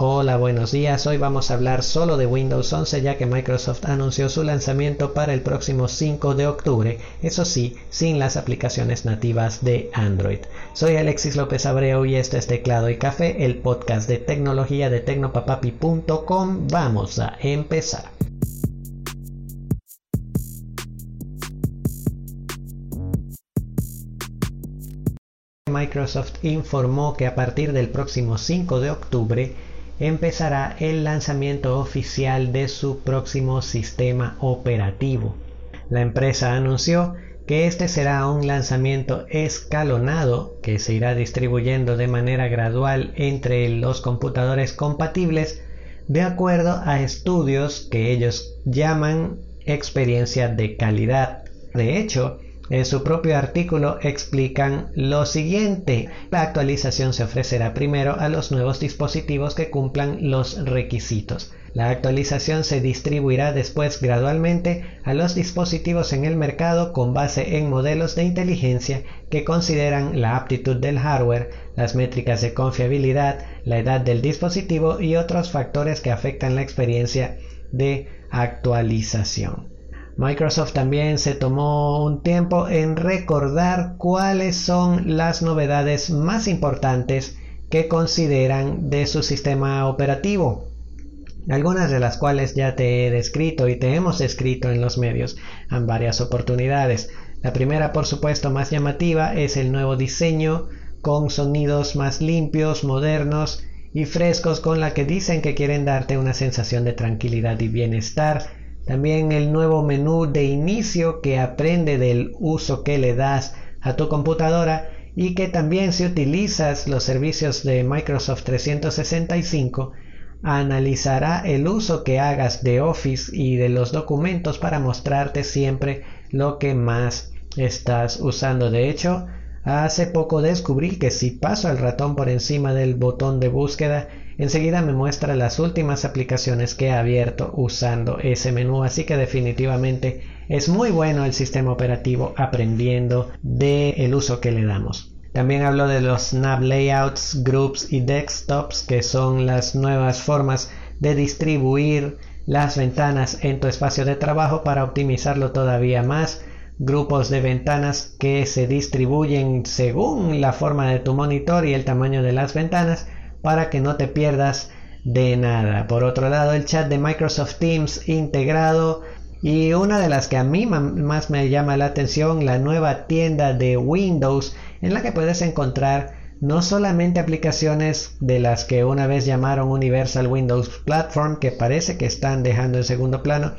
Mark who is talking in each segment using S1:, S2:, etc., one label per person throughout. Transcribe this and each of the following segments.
S1: Hola, buenos días. Hoy vamos a hablar solo de Windows 11 ya que Microsoft anunció su lanzamiento para el próximo 5 de octubre, eso sí, sin las aplicaciones nativas de Android. Soy Alexis López Abreu y este es Teclado y Café, el podcast de tecnología de tecnopapapi.com. Vamos a empezar. Microsoft informó que a partir del próximo 5 de octubre empezará el lanzamiento oficial de su próximo sistema operativo. La empresa anunció que este será un lanzamiento escalonado que se irá distribuyendo de manera gradual entre los computadores compatibles de acuerdo a estudios que ellos llaman experiencia de calidad. De hecho, en su propio artículo explican lo siguiente. La actualización se ofrecerá primero a los nuevos dispositivos que cumplan los requisitos. La actualización se distribuirá después gradualmente a los dispositivos en el mercado con base en modelos de inteligencia que consideran la aptitud del hardware, las métricas de confiabilidad, la edad del dispositivo y otros factores que afectan la experiencia de actualización. Microsoft también se tomó un tiempo en recordar cuáles son las novedades más importantes que consideran de su sistema operativo. Algunas de las cuales ya te he descrito y te hemos escrito en los medios en varias oportunidades. La primera, por supuesto, más llamativa es el nuevo diseño con sonidos más limpios, modernos y frescos con la que dicen que quieren darte una sensación de tranquilidad y bienestar también el nuevo menú de inicio que aprende del uso que le das a tu computadora y que también si utilizas los servicios de Microsoft 365 analizará el uso que hagas de Office y de los documentos para mostrarte siempre lo que más estás usando. De hecho, hace poco descubrí que si paso el ratón por encima del botón de búsqueda enseguida me muestra las últimas aplicaciones que he abierto usando ese menú así que definitivamente es muy bueno el sistema operativo aprendiendo del uso que le damos. También hablo de los snap layouts groups y desktops que son las nuevas formas de distribuir las ventanas en tu espacio de trabajo para optimizarlo todavía más. Grupos de ventanas que se distribuyen según la forma de tu monitor y el tamaño de las ventanas para que no te pierdas de nada. Por otro lado, el chat de Microsoft Teams integrado y una de las que a mí más me llama la atención, la nueva tienda de Windows en la que puedes encontrar no solamente aplicaciones de las que una vez llamaron Universal Windows Platform que parece que están dejando en segundo plano,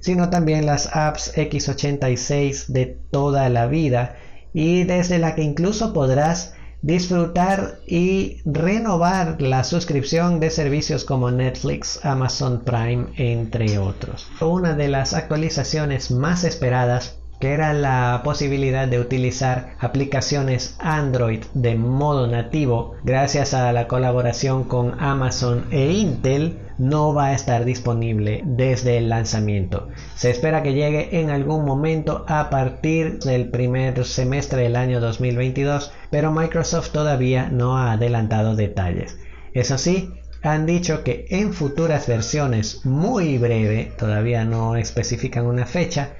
S1: sino también las apps x86 de toda la vida y desde la que incluso podrás disfrutar y renovar la suscripción de servicios como Netflix, Amazon Prime, entre otros. Una de las actualizaciones más esperadas que era la posibilidad de utilizar aplicaciones Android de modo nativo gracias a la colaboración con Amazon e Intel no va a estar disponible desde el lanzamiento. Se espera que llegue en algún momento a partir del primer semestre del año 2022, pero Microsoft todavía no ha adelantado detalles. Eso sí, han dicho que en futuras versiones muy breve, todavía no especifican una fecha,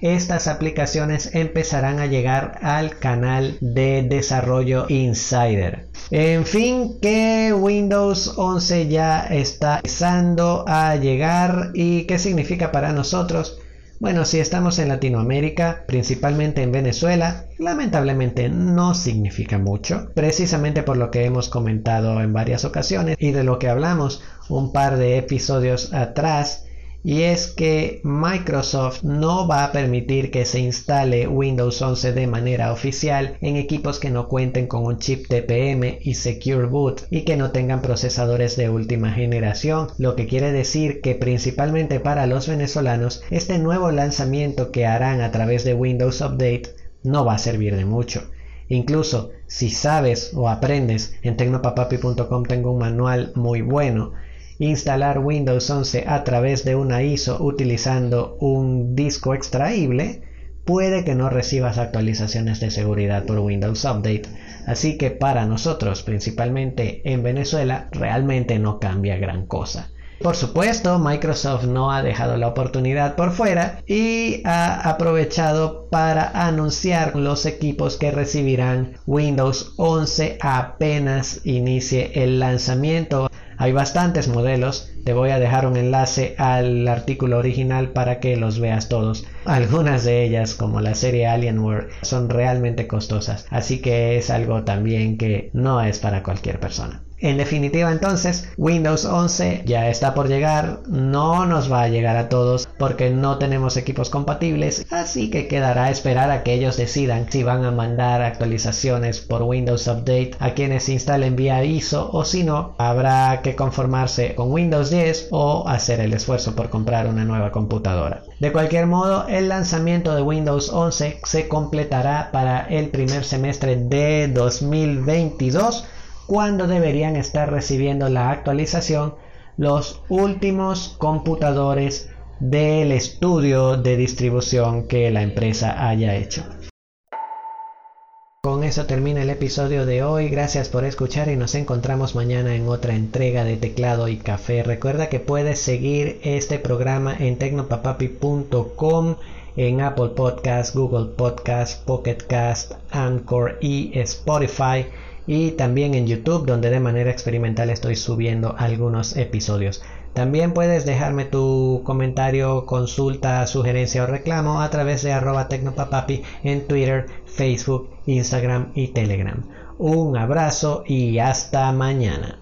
S1: estas aplicaciones empezarán a llegar al canal de desarrollo Insider. En fin, que Windows 11 ya está empezando a llegar y qué significa para nosotros. Bueno, si estamos en Latinoamérica, principalmente en Venezuela, lamentablemente no significa mucho, precisamente por lo que hemos comentado en varias ocasiones y de lo que hablamos un par de episodios atrás y es que Microsoft no va a permitir que se instale Windows 11 de manera oficial en equipos que no cuenten con un chip TPM y Secure Boot y que no tengan procesadores de última generación, lo que quiere decir que principalmente para los venezolanos este nuevo lanzamiento que harán a través de Windows Update no va a servir de mucho. Incluso si sabes o aprendes, en tecnopapapi.com tengo un manual muy bueno instalar Windows 11 a través de una ISO utilizando un disco extraíble, puede que no recibas actualizaciones de seguridad por Windows Update. Así que para nosotros, principalmente en Venezuela, realmente no cambia gran cosa. Por supuesto, Microsoft no ha dejado la oportunidad por fuera y ha aprovechado para anunciar los equipos que recibirán Windows 11 apenas inicie el lanzamiento. Hay bastantes modelos, te voy a dejar un enlace al artículo original para que los veas todos. Algunas de ellas, como la serie Alienware, son realmente costosas, así que es algo también que no es para cualquier persona. En definitiva entonces, Windows 11 ya está por llegar, no nos va a llegar a todos porque no tenemos equipos compatibles, así que quedará a esperar a que ellos decidan si van a mandar actualizaciones por Windows Update a quienes instalen vía ISO o si no, habrá que conformarse con Windows 10 o hacer el esfuerzo por comprar una nueva computadora. De cualquier modo, el lanzamiento de Windows 11 se completará para el primer semestre de 2022 cuando deberían estar recibiendo la actualización los últimos computadores del estudio de distribución que la empresa haya hecho. Con eso termina el episodio de hoy. Gracias por escuchar y nos encontramos mañana en otra entrega de Teclado y Café. Recuerda que puedes seguir este programa en tecnopapapi.com, en Apple Podcast, Google Podcast, Pocket Cast, Anchor y Spotify y también en YouTube donde de manera experimental estoy subiendo algunos episodios. También puedes dejarme tu comentario, consulta, sugerencia o reclamo a través de arroba tecnopapapi en Twitter, Facebook, Instagram y Telegram. Un abrazo y hasta mañana.